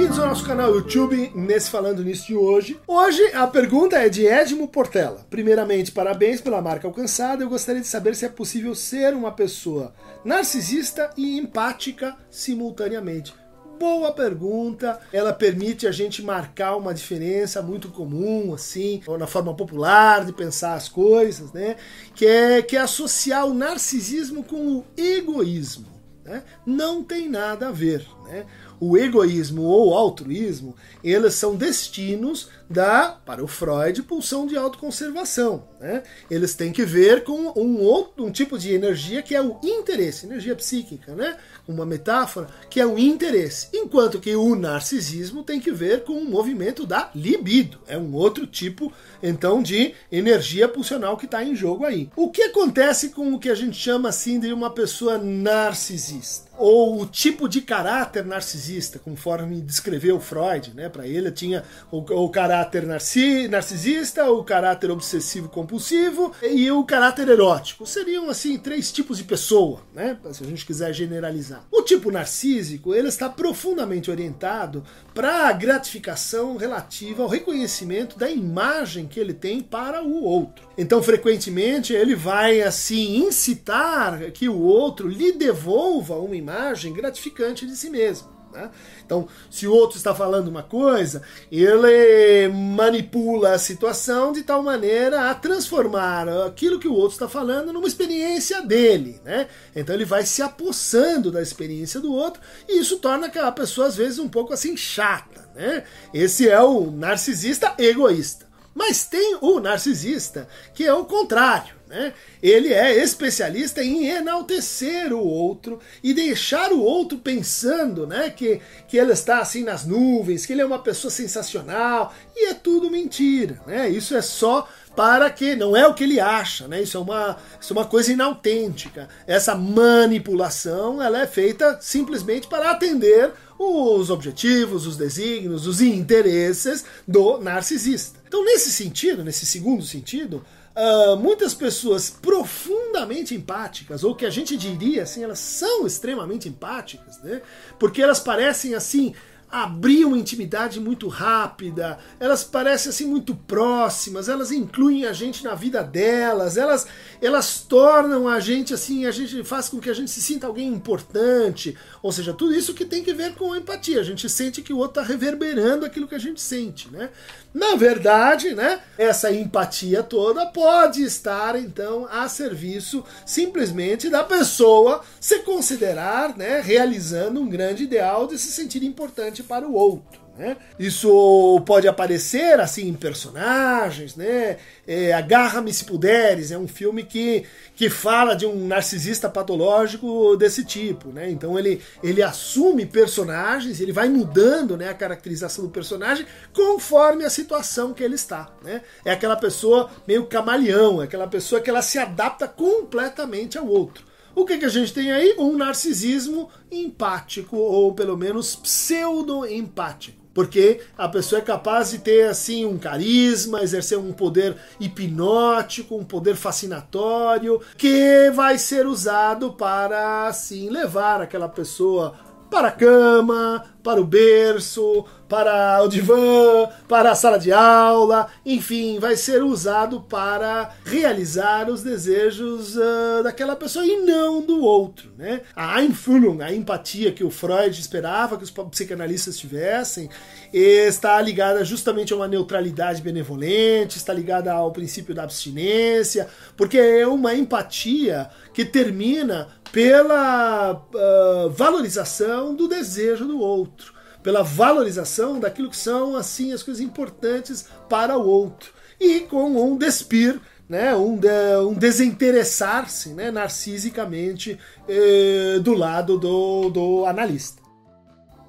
bem-vindos ao nosso canal YouTube, nesse Falando Nisso de hoje. Hoje a pergunta é de Edmo Portela. Primeiramente, parabéns pela marca alcançada. Eu gostaria de saber se é possível ser uma pessoa narcisista e empática simultaneamente. Boa pergunta. Ela permite a gente marcar uma diferença muito comum, assim, na forma popular de pensar as coisas, né? Que é, que é associar o narcisismo com o egoísmo. Né? Não tem nada a ver. Né? O egoísmo ou altruísmo, eles são destinos da, para o Freud, pulsão de autoconservação. Né? Eles têm que ver com um outro um tipo de energia que é o interesse, energia psíquica, né? uma metáfora, que é o interesse. Enquanto que o narcisismo tem que ver com o movimento da libido. É um outro tipo, então, de energia pulsional que está em jogo aí. O que acontece com o que a gente chama assim de uma pessoa narcisista? Ou o tipo de caráter narcisista, conforme descreveu Freud, né? Para ele tinha o, o caráter narci, narcisista, o caráter obsessivo compulsivo e o caráter erótico. Seriam assim três tipos de pessoa, né? Se a gente quiser generalizar. O tipo narcísico, ele está profundamente orientado para a gratificação relativa ao reconhecimento da imagem que ele tem para o outro. Então, frequentemente, ele vai assim incitar que o outro lhe devolva uma imagem gratificante de si mesmo. Né? Então, se o outro está falando uma coisa, ele manipula a situação de tal maneira a transformar aquilo que o outro está falando numa experiência dele. Né? Então, ele vai se apossando da experiência do outro e isso torna aquela pessoa, às vezes, um pouco assim chata. Né? Esse é o narcisista egoísta. Mas tem o narcisista, que é o contrário. Né? Ele é especialista em enaltecer o outro e deixar o outro pensando né, que, que ele está assim nas nuvens, que ele é uma pessoa sensacional, e é tudo mentira. Né? Isso é só para que não é o que ele acha, né? Isso é uma, isso é uma coisa inautêntica. Essa manipulação ela é feita simplesmente para atender os objetivos, os desígnios, os interesses do narcisista. Então, nesse sentido, nesse segundo sentido, Uh, muitas pessoas profundamente empáticas, ou que a gente diria assim, elas são extremamente empáticas, né? Porque elas parecem assim abrir uma intimidade muito rápida, elas parecem assim muito próximas, elas incluem a gente na vida delas, elas elas tornam a gente assim, a gente faz com que a gente se sinta alguém importante, ou seja, tudo isso que tem que ver com empatia, a gente sente que o outro está reverberando aquilo que a gente sente, né? Na verdade, né, essa empatia toda pode estar então a serviço simplesmente da pessoa se considerar, né, realizando um grande ideal de se sentir importante para o outro. Né? Isso pode aparecer assim em personagens, né? É, Agarra-me se puderes é um filme que, que fala de um narcisista patológico desse tipo, né? Então ele, ele assume personagens, ele vai mudando, né, a caracterização do personagem conforme a situação que ele está, né? É aquela pessoa meio camaleão, é aquela pessoa que ela se adapta completamente ao outro. O que, que a gente tem aí? Um narcisismo empático, ou pelo menos pseudo-empático porque a pessoa é capaz de ter assim um carisma, exercer um poder hipnótico, um poder fascinatório, que vai ser usado para assim levar aquela pessoa para a cama, para o berço, para o divã, para a sala de aula, enfim, vai ser usado para realizar os desejos uh, daquela pessoa e não do outro. Né? A Einfühlung, a empatia que o Freud esperava que os psicanalistas tivessem, está ligada justamente a uma neutralidade benevolente, está ligada ao princípio da abstinência, porque é uma empatia que termina pela uh, valorização do desejo do outro, pela valorização daquilo que são assim as coisas importantes para o outro e com um despir, né, um, de, um desinteressar-se né, narcisicamente eh, do lado do, do analista.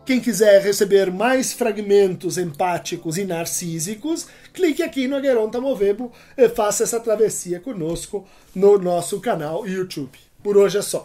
Quem quiser receber mais fragmentos empáticos e narcísicos, clique aqui no Geronta Movebo e faça essa travessia conosco no nosso canal YouTube. Por hoje é só.